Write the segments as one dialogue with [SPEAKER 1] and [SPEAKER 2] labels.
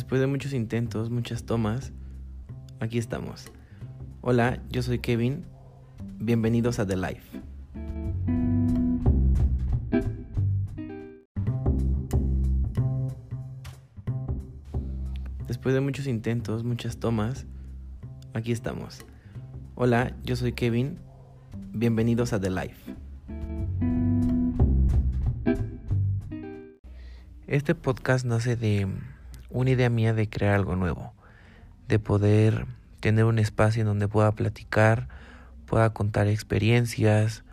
[SPEAKER 1] Después de muchos intentos, muchas tomas, aquí estamos. Hola, yo soy Kevin. Bienvenidos a The Life. Después de muchos intentos, muchas tomas, aquí estamos. Hola, yo soy Kevin. Bienvenidos a The Life. Este podcast nace de una idea mía de crear algo nuevo, de poder tener un espacio en donde pueda platicar, pueda contar experiencias.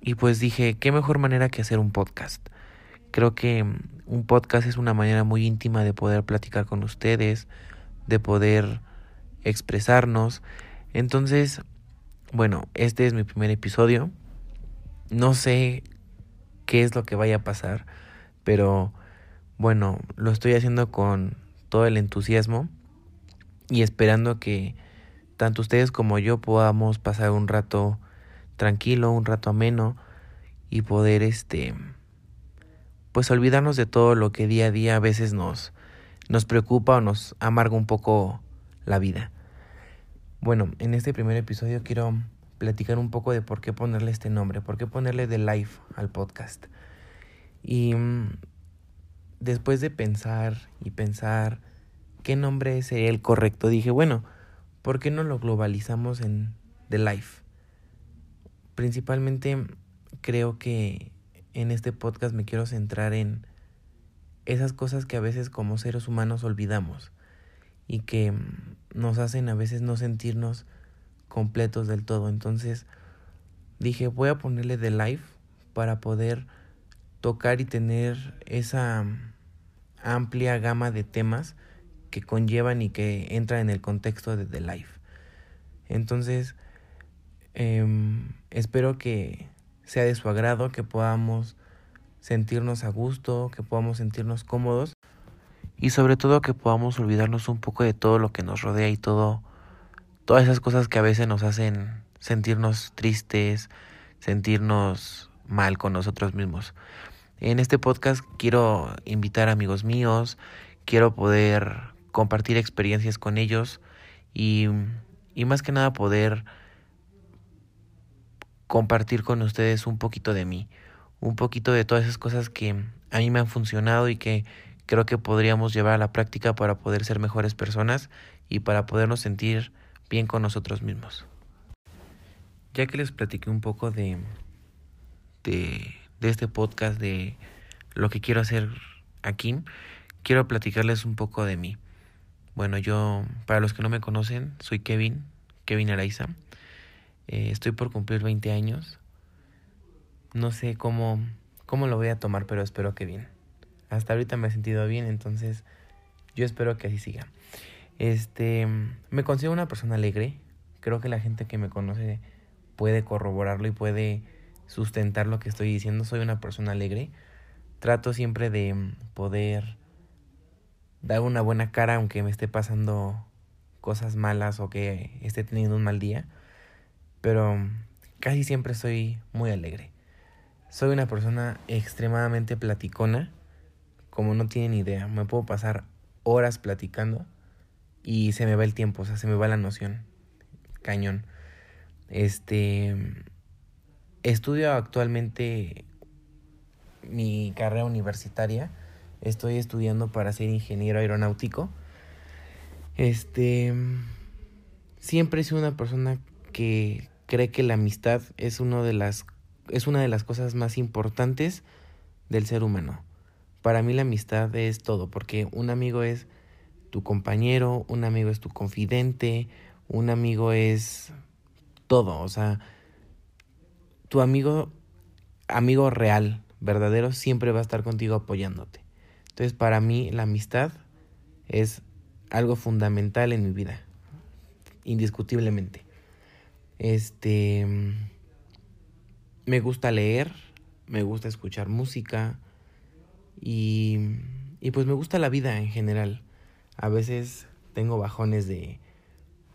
[SPEAKER 1] Y pues dije, ¿qué mejor manera que hacer un podcast? Creo que un podcast es una manera muy íntima de poder platicar con ustedes, de poder expresarnos. Entonces, bueno, este es mi primer episodio. No sé qué es lo que vaya a pasar pero bueno, lo estoy haciendo con todo el entusiasmo y esperando que tanto ustedes como yo podamos pasar un rato tranquilo, un rato ameno y poder este pues olvidarnos de todo lo que día a día a veces nos nos preocupa o nos amarga un poco la vida. Bueno, en este primer episodio quiero platicar un poco de por qué ponerle este nombre, por qué ponerle The Life al podcast. Y mm, después de pensar y pensar qué nombre sería el correcto, dije, bueno, ¿por qué no lo globalizamos en The Life? Principalmente creo que en este podcast me quiero centrar en esas cosas que a veces como seres humanos olvidamos y que nos hacen a veces no sentirnos completos del todo. Entonces dije, voy a ponerle The Life para poder tocar y tener esa amplia gama de temas que conllevan y que entran en el contexto de The Life. Entonces, em, espero que sea de su agrado, que podamos sentirnos a gusto, que podamos sentirnos cómodos y sobre todo que podamos olvidarnos un poco de todo lo que nos rodea y todo todas esas cosas que a veces nos hacen sentirnos tristes, sentirnos mal con nosotros mismos. En este podcast quiero invitar amigos míos, quiero poder compartir experiencias con ellos y, y más que nada poder compartir con ustedes un poquito de mí, un poquito de todas esas cosas que a mí me han funcionado y que creo que podríamos llevar a la práctica para poder ser mejores personas y para podernos sentir bien con nosotros mismos. Ya que les platiqué un poco de, de de este podcast, de lo que quiero hacer aquí, quiero platicarles un poco de mí. Bueno, yo, para los que no me conocen, soy Kevin, Kevin Araiza. Eh, estoy por cumplir 20 años. No sé cómo, cómo lo voy a tomar, pero espero que bien. Hasta ahorita me he sentido bien, entonces yo espero que así siga. Este, me considero una persona alegre. Creo que la gente que me conoce puede corroborarlo y puede sustentar lo que estoy diciendo. Soy una persona alegre. Trato siempre de poder dar una buena cara aunque me esté pasando cosas malas o que esté teniendo un mal día. Pero casi siempre soy muy alegre. Soy una persona extremadamente platicona. Como no tienen idea. Me puedo pasar horas platicando y se me va el tiempo, o sea, se me va la noción. Cañón. Este Estudio actualmente mi carrera universitaria. Estoy estudiando para ser ingeniero aeronáutico. Este siempre he sido una persona que cree que la amistad es uno de las es una de las cosas más importantes del ser humano. Para mí la amistad es todo, porque un amigo es tu compañero, un amigo es tu confidente, un amigo es todo, o sea, tu amigo, amigo real, verdadero, siempre va a estar contigo apoyándote. Entonces, para mí, la amistad es algo fundamental en mi vida, indiscutiblemente. Este, me gusta leer, me gusta escuchar música y, y pues me gusta la vida en general. A veces tengo bajones de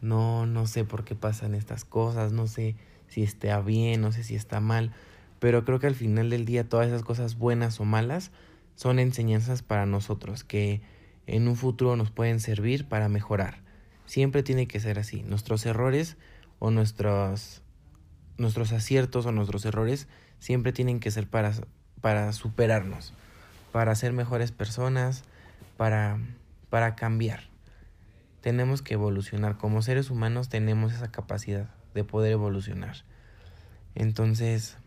[SPEAKER 1] no, no sé por qué pasan estas cosas, no sé si está bien, no sé si está mal, pero creo que al final del día todas esas cosas buenas o malas son enseñanzas para nosotros que en un futuro nos pueden servir para mejorar. Siempre tiene que ser así. Nuestros errores o nuestros, nuestros aciertos o nuestros errores siempre tienen que ser para, para superarnos, para ser mejores personas, para, para cambiar. Tenemos que evolucionar. Como seres humanos tenemos esa capacidad de poder evolucionar. Entonces,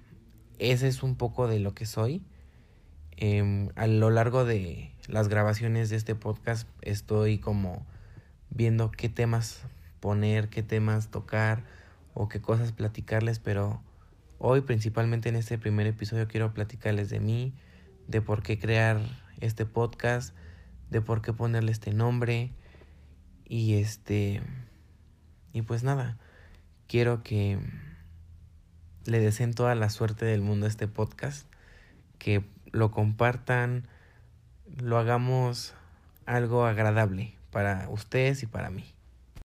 [SPEAKER 1] ese es un poco de lo que soy. Em, a lo largo de las grabaciones de este podcast estoy como viendo qué temas poner, qué temas tocar o qué cosas platicarles, pero hoy principalmente en este primer episodio quiero platicarles de mí, de por qué crear este podcast, de por qué ponerle este nombre y este y pues nada, quiero que le deseen toda la suerte del mundo a este podcast, que lo compartan, lo hagamos algo agradable para ustedes y para mí.